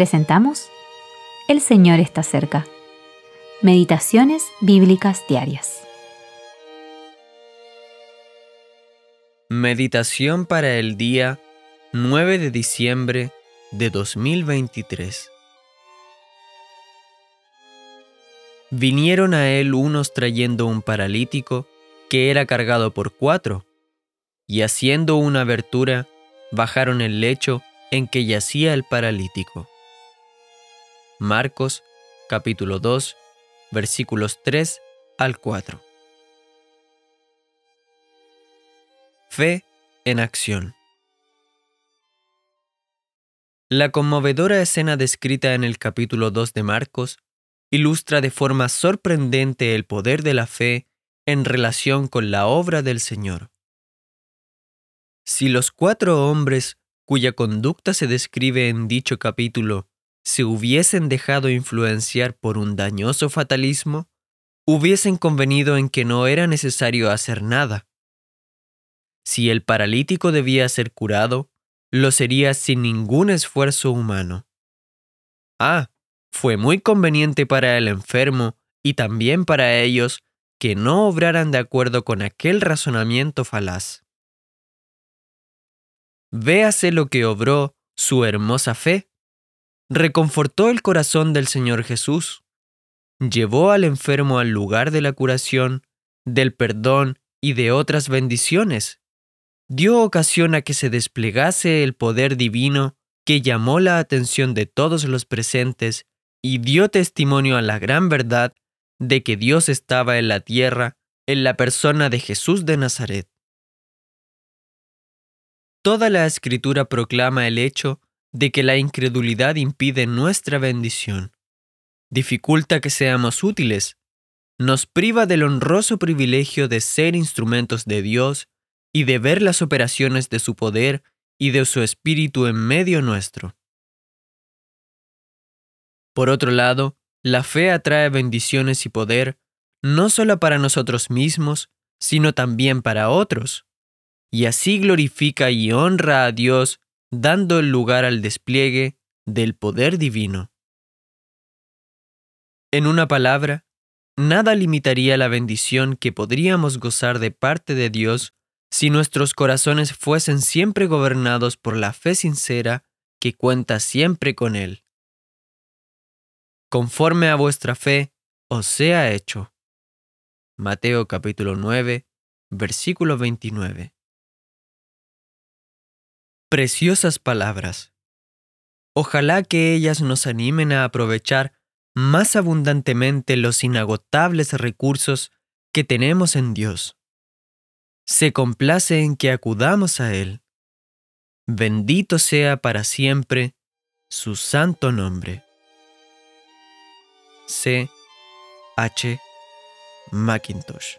presentamos El Señor está cerca. Meditaciones Bíblicas Diarias. Meditación para el día 9 de diciembre de 2023. Vinieron a él unos trayendo un paralítico que era cargado por cuatro, y haciendo una abertura, bajaron el lecho en que yacía el paralítico. Marcos capítulo 2 versículos 3 al 4. Fe en acción. La conmovedora escena descrita en el capítulo 2 de Marcos ilustra de forma sorprendente el poder de la fe en relación con la obra del Señor. Si los cuatro hombres cuya conducta se describe en dicho capítulo se hubiesen dejado influenciar por un dañoso fatalismo, hubiesen convenido en que no era necesario hacer nada. Si el paralítico debía ser curado, lo sería sin ningún esfuerzo humano. Ah, fue muy conveniente para el enfermo y también para ellos que no obraran de acuerdo con aquel razonamiento falaz véase lo que obró su hermosa fe. Reconfortó el corazón del Señor Jesús. Llevó al enfermo al lugar de la curación, del perdón y de otras bendiciones. Dio ocasión a que se desplegase el poder divino que llamó la atención de todos los presentes y dio testimonio a la gran verdad de que Dios estaba en la tierra en la persona de Jesús de Nazaret. Toda la escritura proclama el hecho de que la incredulidad impide nuestra bendición, dificulta que seamos útiles, nos priva del honroso privilegio de ser instrumentos de Dios y de ver las operaciones de su poder y de su espíritu en medio nuestro. Por otro lado, la fe atrae bendiciones y poder no solo para nosotros mismos, sino también para otros. Y así glorifica y honra a Dios dando el lugar al despliegue del poder divino. En una palabra, nada limitaría la bendición que podríamos gozar de parte de Dios si nuestros corazones fuesen siempre gobernados por la fe sincera que cuenta siempre con Él. Conforme a vuestra fe os sea hecho. Mateo capítulo 9, versículo 29. Preciosas palabras. Ojalá que ellas nos animen a aprovechar más abundantemente los inagotables recursos que tenemos en Dios. Se complace en que acudamos a Él. Bendito sea para siempre su santo nombre. C. H. Macintosh